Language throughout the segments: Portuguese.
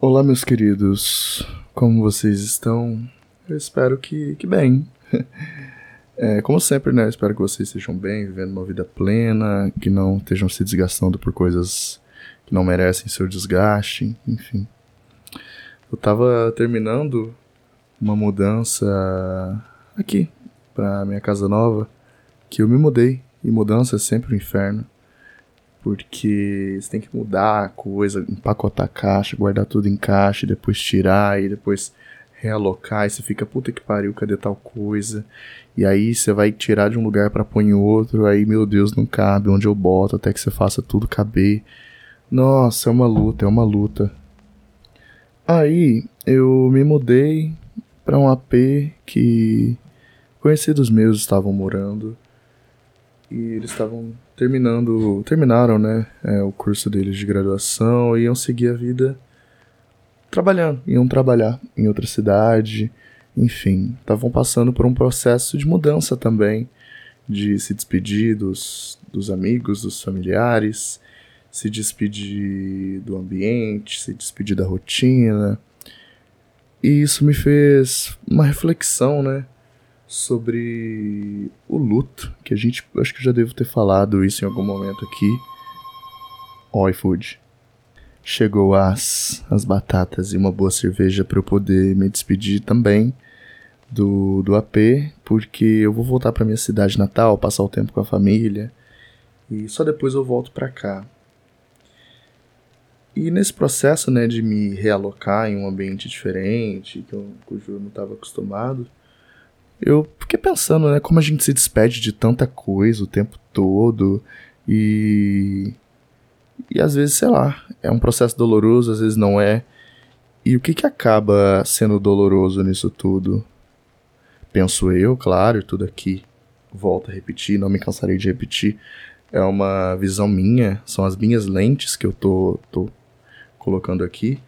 Olá, meus queridos. Como vocês estão? Eu espero que, que bem. É, como sempre, né? Espero que vocês estejam bem, vivendo uma vida plena, que não estejam se desgastando por coisas que não merecem seu desgaste, enfim. Eu tava terminando uma mudança aqui pra minha casa nova, que eu me mudei, e mudança é sempre um inferno. Porque você tem que mudar a coisa, empacotar a caixa, guardar tudo em caixa, e depois tirar, e depois realocar, e você fica, puta que pariu, cadê tal coisa? E aí você vai tirar de um lugar para pôr em outro, aí, meu Deus, não cabe onde eu boto, até que você faça tudo caber. Nossa, é uma luta, é uma luta. Aí eu me mudei para um AP que conhecidos meus estavam morando e eles estavam terminando, terminaram, né, é, o curso deles de graduação e iam seguir a vida trabalhando, iam trabalhar em outra cidade, enfim, estavam passando por um processo de mudança também, de se despedir dos, dos amigos, dos familiares, se despedir do ambiente, se despedir da rotina. E isso me fez uma reflexão, né, sobre o luto, que a gente, acho que já devo ter falado isso em algum momento aqui. Oi, food chegou as, as batatas e uma boa cerveja para eu poder me despedir também do, do AP, porque eu vou voltar para minha cidade natal, passar o tempo com a família e só depois eu volto para cá. E nesse processo, né, de me realocar em um ambiente diferente, que eu, cujo eu não estava acostumado, eu fiquei pensando, né, como a gente se despede de tanta coisa o tempo todo e e às vezes, sei lá, é um processo doloroso, às vezes não é. E o que que acaba sendo doloroso nisso tudo? Penso eu, claro, tudo aqui, volto a repetir, não me cansarei de repetir, é uma visão minha, são as minhas lentes que eu tô, tô colocando aqui.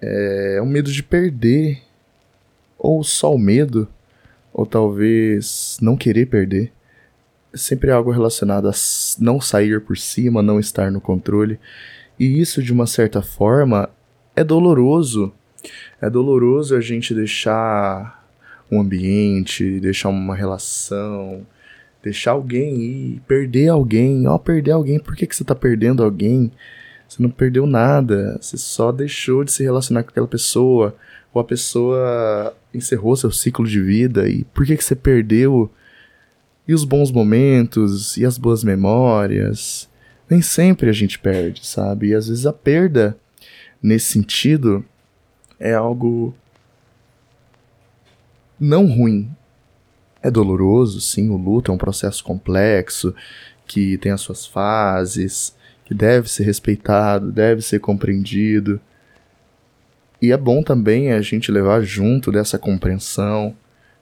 É um medo de perder, ou só o medo, ou talvez não querer perder sempre é algo relacionado a não sair por cima, não estar no controle. E isso, de uma certa forma, é doloroso. É doloroso a gente deixar um ambiente, deixar uma relação, deixar alguém ir, perder alguém. Ó, oh, perder alguém, por que, que você tá perdendo alguém? Você não perdeu nada, você só deixou de se relacionar com aquela pessoa, ou a pessoa encerrou seu ciclo de vida, e por que, que você perdeu e os bons momentos e as boas memórias. Nem sempre a gente perde, sabe? E às vezes a perda, nesse sentido, é algo não ruim. É doloroso, sim, o luto é um processo complexo, que tem as suas fases, que deve ser respeitado, deve ser compreendido. E é bom também a gente levar junto dessa compreensão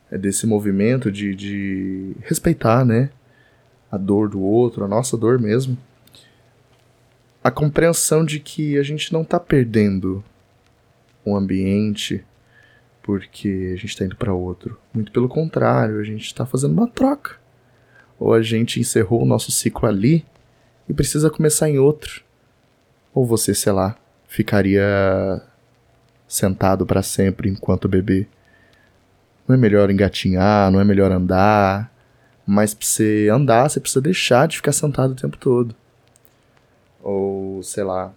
é desse movimento de, de respeitar, né? A dor do outro, a nossa dor mesmo. A compreensão de que a gente não está perdendo um ambiente porque a gente está indo para outro. Muito pelo contrário, a gente está fazendo uma troca. Ou a gente encerrou o nosso ciclo ali e precisa começar em outro. Ou você, sei lá, ficaria sentado para sempre enquanto bebê não é melhor engatinhar, não é melhor andar. Mas pra você andar, você precisa deixar de ficar sentado o tempo todo. Ou, sei lá,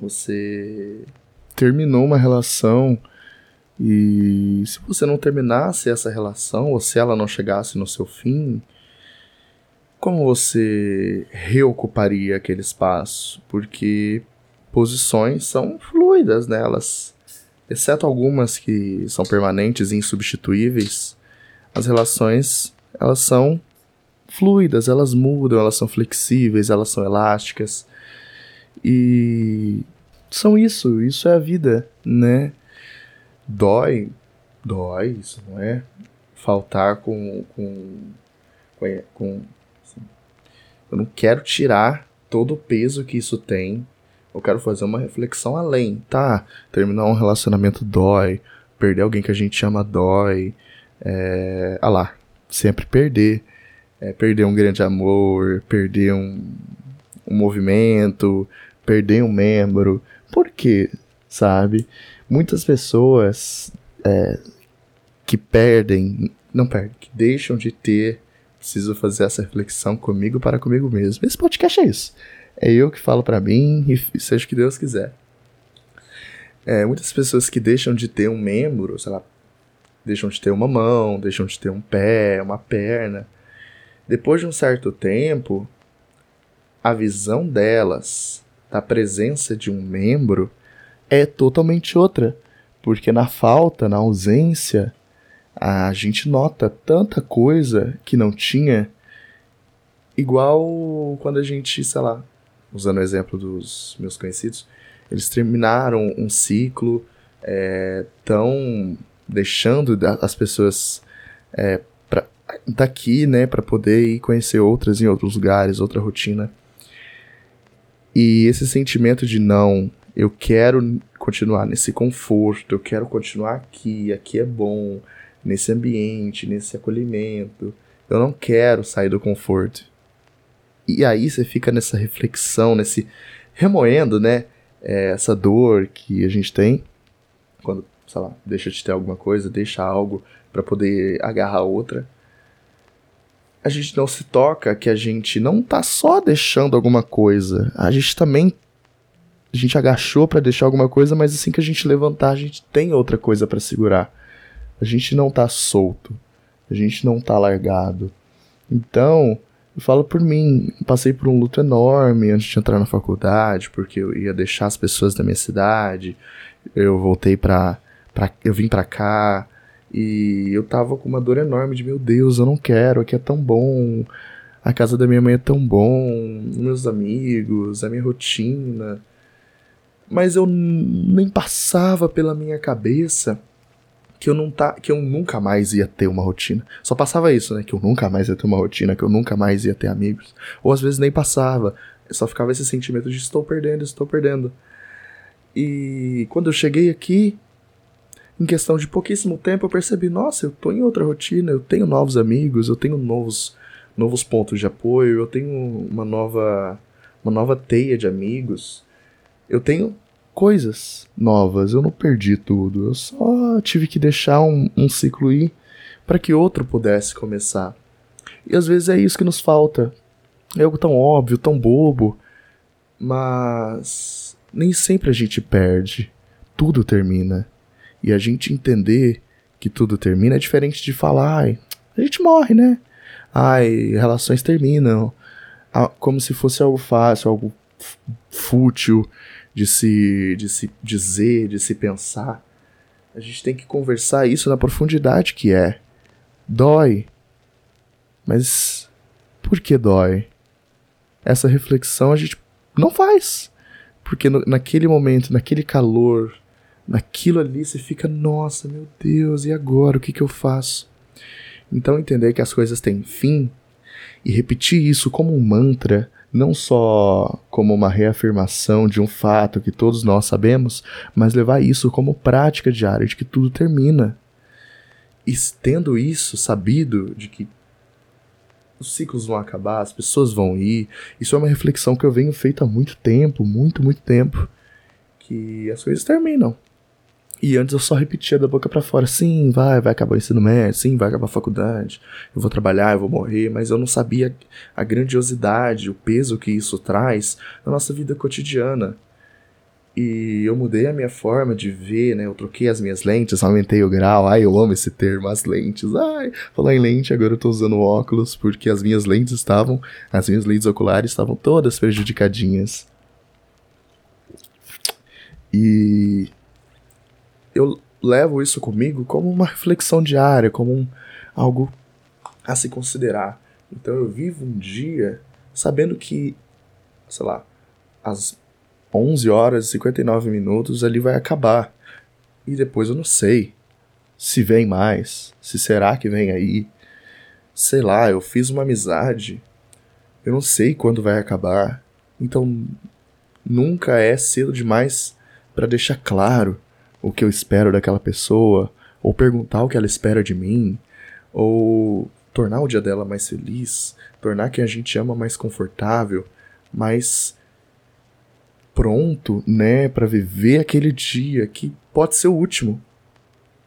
você terminou uma relação e se você não terminasse essa relação, ou se ela não chegasse no seu fim, como você reocuparia aquele espaço? Porque posições são fluidas, né? Elas exceto algumas que são permanentes e insubstituíveis, as relações elas são fluidas, elas mudam, elas são flexíveis, elas são elásticas. E são isso, isso é a vida, né? Dói, dói, isso não é faltar com com com, eu não quero tirar todo o peso que isso tem eu quero fazer uma reflexão além, tá? Terminar um relacionamento dói, perder alguém que a gente ama dói, é, ah lá, sempre perder, é, perder um grande amor, perder um, um movimento, perder um membro. Por quê? sabe? Muitas pessoas é, que perdem, não perdem, que deixam de ter, preciso fazer essa reflexão comigo para comigo mesmo. Esse podcast é isso. É eu que falo para mim e seja o que Deus quiser. É, muitas pessoas que deixam de ter um membro, sei lá, deixam de ter uma mão, deixam de ter um pé, uma perna. Depois de um certo tempo, a visão delas da presença de um membro é totalmente outra, porque na falta, na ausência, a gente nota tanta coisa que não tinha, igual quando a gente, sei lá, usando o exemplo dos meus conhecidos, eles terminaram um ciclo, estão é, deixando as pessoas é, pra, daqui, né, para poder ir conhecer outras em outros lugares, outra rotina. E esse sentimento de não, eu quero continuar nesse conforto, eu quero continuar aqui, aqui é bom, nesse ambiente, nesse acolhimento. Eu não quero sair do conforto. E aí você fica nessa reflexão, nesse remoendo, né? É, essa dor que a gente tem quando, sei lá, deixa de ter alguma coisa, deixa algo para poder agarrar outra. A gente não se toca que a gente não tá só deixando alguma coisa, a gente também a gente agachou para deixar alguma coisa, mas assim que a gente levantar, a gente tem outra coisa para segurar. A gente não tá solto. A gente não tá largado. Então, eu falo por mim, passei por um luto enorme antes de entrar na faculdade, porque eu ia deixar as pessoas da minha cidade. Eu voltei pra. pra eu vim pra cá e eu tava com uma dor enorme de meu Deus, eu não quero, aqui é tão bom. A casa da minha mãe é tão bom, meus amigos, a minha rotina mas eu nem passava pela minha cabeça que eu não tá, que eu nunca mais ia ter uma rotina. Só passava isso, né, que eu nunca mais ia ter uma rotina, que eu nunca mais ia ter amigos. Ou às vezes nem passava, só ficava esse sentimento de estou perdendo, estou perdendo. E quando eu cheguei aqui, em questão de pouquíssimo tempo, eu percebi, nossa, eu tô em outra rotina, eu tenho novos amigos, eu tenho novos novos pontos de apoio, eu tenho uma nova uma nova teia de amigos eu tenho coisas novas, eu não perdi tudo, eu só tive que deixar um, um ciclo ir para que outro pudesse começar. E às vezes é isso que nos falta. É algo tão óbvio, tão bobo, mas nem sempre a gente perde. Tudo termina. E a gente entender que tudo termina é diferente de falar, ai, a gente morre, né? Ai, relações terminam. Ah, como se fosse algo fácil, algo fútil de se, de se dizer, de se pensar. A gente tem que conversar isso na profundidade que é. Dói. Mas por que dói? Essa reflexão a gente não faz. Porque no, naquele momento, naquele calor, naquilo ali você fica, nossa, meu Deus, e agora? O que, que eu faço? Então entender que as coisas têm fim e repetir isso como um mantra não só como uma reafirmação de um fato que todos nós sabemos, mas levar isso como prática diária de que tudo termina. E tendo isso sabido de que os ciclos vão acabar, as pessoas vão ir, isso é uma reflexão que eu venho feito há muito tempo, muito, muito tempo, que as coisas terminam. E antes eu só repetia da boca para fora, sim, vai, vai acabar o ensino médio, sim, vai acabar a faculdade, eu vou trabalhar, eu vou morrer, mas eu não sabia a grandiosidade, o peso que isso traz na nossa vida cotidiana. E eu mudei a minha forma de ver, né? Eu troquei as minhas lentes, aumentei o grau. Ai, eu amo esse termo, as lentes. Ai, falar em lente, agora eu tô usando óculos porque as minhas lentes estavam, as minhas lentes oculares estavam todas prejudicadinhas. E eu levo isso comigo como uma reflexão diária, como um, algo a se considerar. Então eu vivo um dia sabendo que, sei lá, às 11 horas e 59 minutos ali vai acabar. E depois eu não sei se vem mais, se será que vem aí. Sei lá, eu fiz uma amizade, eu não sei quando vai acabar. Então nunca é cedo demais para deixar claro o que eu espero daquela pessoa, ou perguntar o que ela espera de mim, ou tornar o dia dela mais feliz, tornar quem a gente ama mais confortável, mais pronto, né, para viver aquele dia que pode ser o último.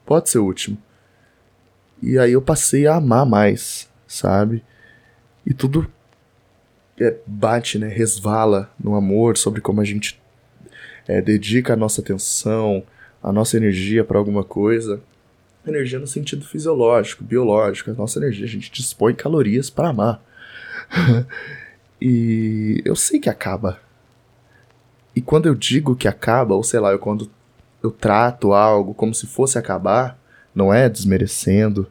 Pode ser o último. E aí eu passei a amar mais, sabe? E tudo é, bate, né, resvala no amor sobre como a gente é, dedica a nossa atenção, a nossa energia para alguma coisa. Energia no sentido fisiológico, biológico. A nossa energia, a gente dispõe calorias para amar. e eu sei que acaba. E quando eu digo que acaba, ou sei lá, eu quando eu trato algo como se fosse acabar, não é desmerecendo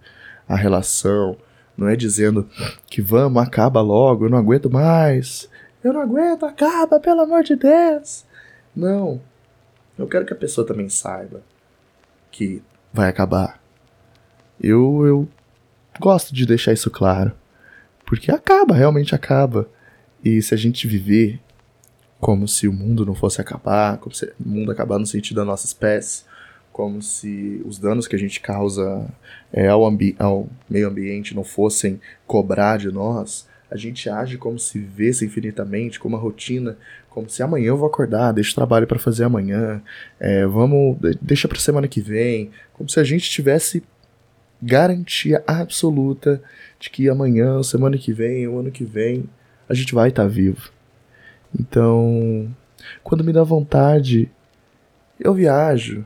a relação, não é dizendo que vamos, acaba logo, eu não aguento mais. Eu não aguento, acaba, pelo amor de Deus. Não. Eu quero que a pessoa também saiba que vai acabar. Eu, eu gosto de deixar isso claro. Porque acaba, realmente acaba. E se a gente viver como se o mundo não fosse acabar, como se o mundo acabar no sentido da nossa espécie, como se os danos que a gente causa é, ao, ao meio ambiente não fossem cobrar de nós, a gente age como se vivesse infinitamente, como uma rotina, como se amanhã eu vou acordar, deixa trabalho para fazer amanhã, é, vamos, deixa para semana que vem, como se a gente tivesse garantia absoluta de que amanhã, semana que vem, o ano que vem, a gente vai estar tá vivo. Então, quando me dá vontade, eu viajo.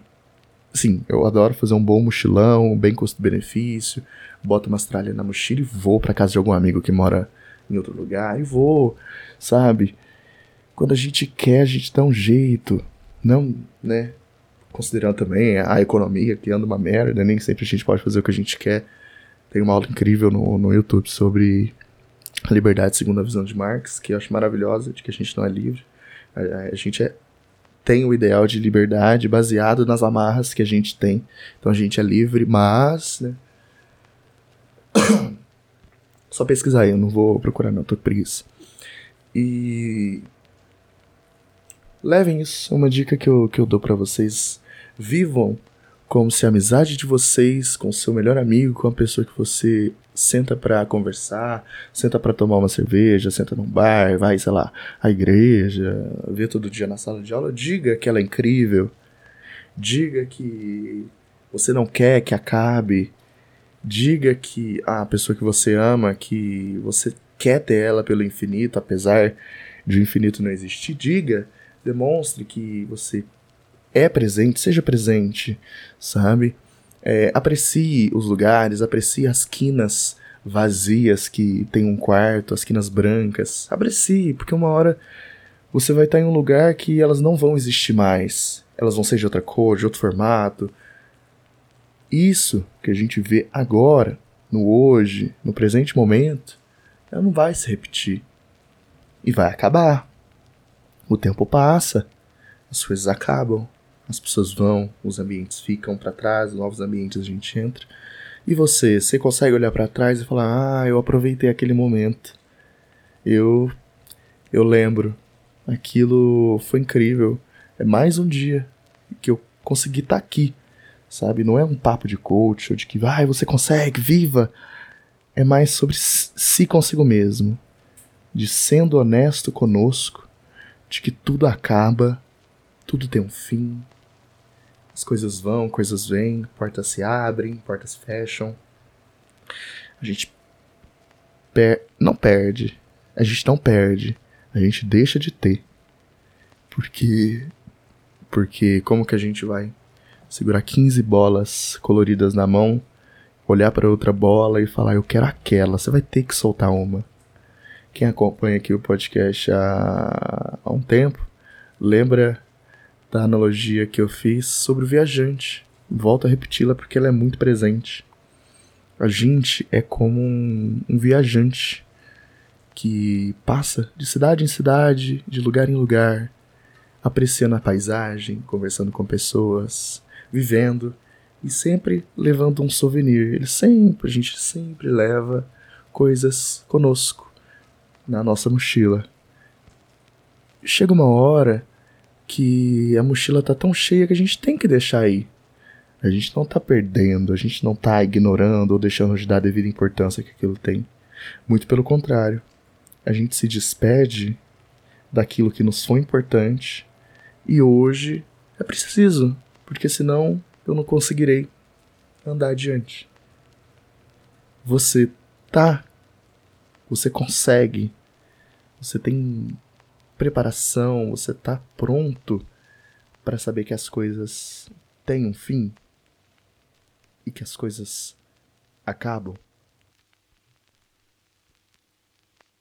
Sim, eu adoro fazer um bom mochilão, bem custo-benefício, boto uma tralhas na mochila e vou para casa de algum amigo que mora em outro lugar e vou, sabe? Quando a gente quer, a gente dá um jeito. Não, né? Considerando também a economia que anda uma merda, nem sempre a gente pode fazer o que a gente quer. Tem uma aula incrível no, no YouTube sobre a liberdade segundo a visão de Marx, que eu acho maravilhosa, de que a gente não é livre. A, a gente é, tem o ideal de liberdade baseado nas amarras que a gente tem. Então a gente é livre, mas. Né? Só pesquisar aí, eu não vou procurar, não, tô preguiça. E levem isso, é uma dica que eu, que eu dou para vocês. Vivam como se a amizade de vocês com seu melhor amigo, com a pessoa que você senta para conversar, senta para tomar uma cerveja, senta num bar, vai, sei lá, à igreja, vê todo dia na sala de aula, diga que ela é incrível. Diga que você não quer que acabe. Diga que a pessoa que você ama, que você quer ter ela pelo infinito, apesar de o infinito não existir. Diga demonstre que você é presente, seja presente, sabe? É, aprecie os lugares, aprecie as quinas vazias que tem um quarto, as quinas brancas. Aprecie, porque uma hora você vai estar em um lugar que elas não vão existir mais. Elas vão ser de outra cor, de outro formato. Isso que a gente vê agora, no hoje, no presente momento, ela não vai se repetir. E vai acabar. O tempo passa, as coisas acabam, as pessoas vão, os ambientes ficam para trás, novos ambientes a gente entra. E você, você consegue olhar para trás e falar: "Ah, eu aproveitei aquele momento. Eu eu lembro. Aquilo foi incrível. É mais um dia que eu consegui estar tá aqui." Sabe? Não é um papo de coach ou de que, vai, ah, você consegue, viva. É mais sobre si consigo mesmo, de sendo honesto conosco de que tudo acaba, tudo tem um fim, as coisas vão, coisas vêm, portas se abrem, portas fecham. A gente per não perde, a gente não perde, a gente deixa de ter. Porque porque como que a gente vai segurar 15 bolas coloridas na mão, olhar para outra bola e falar eu quero aquela, você vai ter que soltar uma. Quem acompanha aqui o podcast há, há um tempo lembra da analogia que eu fiz sobre o viajante. Volto a repeti-la porque ela é muito presente. A gente é como um, um viajante que passa de cidade em cidade, de lugar em lugar, apreciando a paisagem, conversando com pessoas, vivendo e sempre levando um souvenir. Ele sempre, a gente sempre leva coisas conosco na nossa mochila. Chega uma hora que a mochila tá tão cheia que a gente tem que deixar aí. A gente não tá perdendo, a gente não tá ignorando ou deixando de dar a devida importância que aquilo tem. Muito pelo contrário. A gente se despede daquilo que nos foi importante E hoje é preciso, porque senão eu não conseguirei andar adiante. Você tá, você consegue, você tem preparação, você tá pronto para saber que as coisas têm um fim e que as coisas acabam.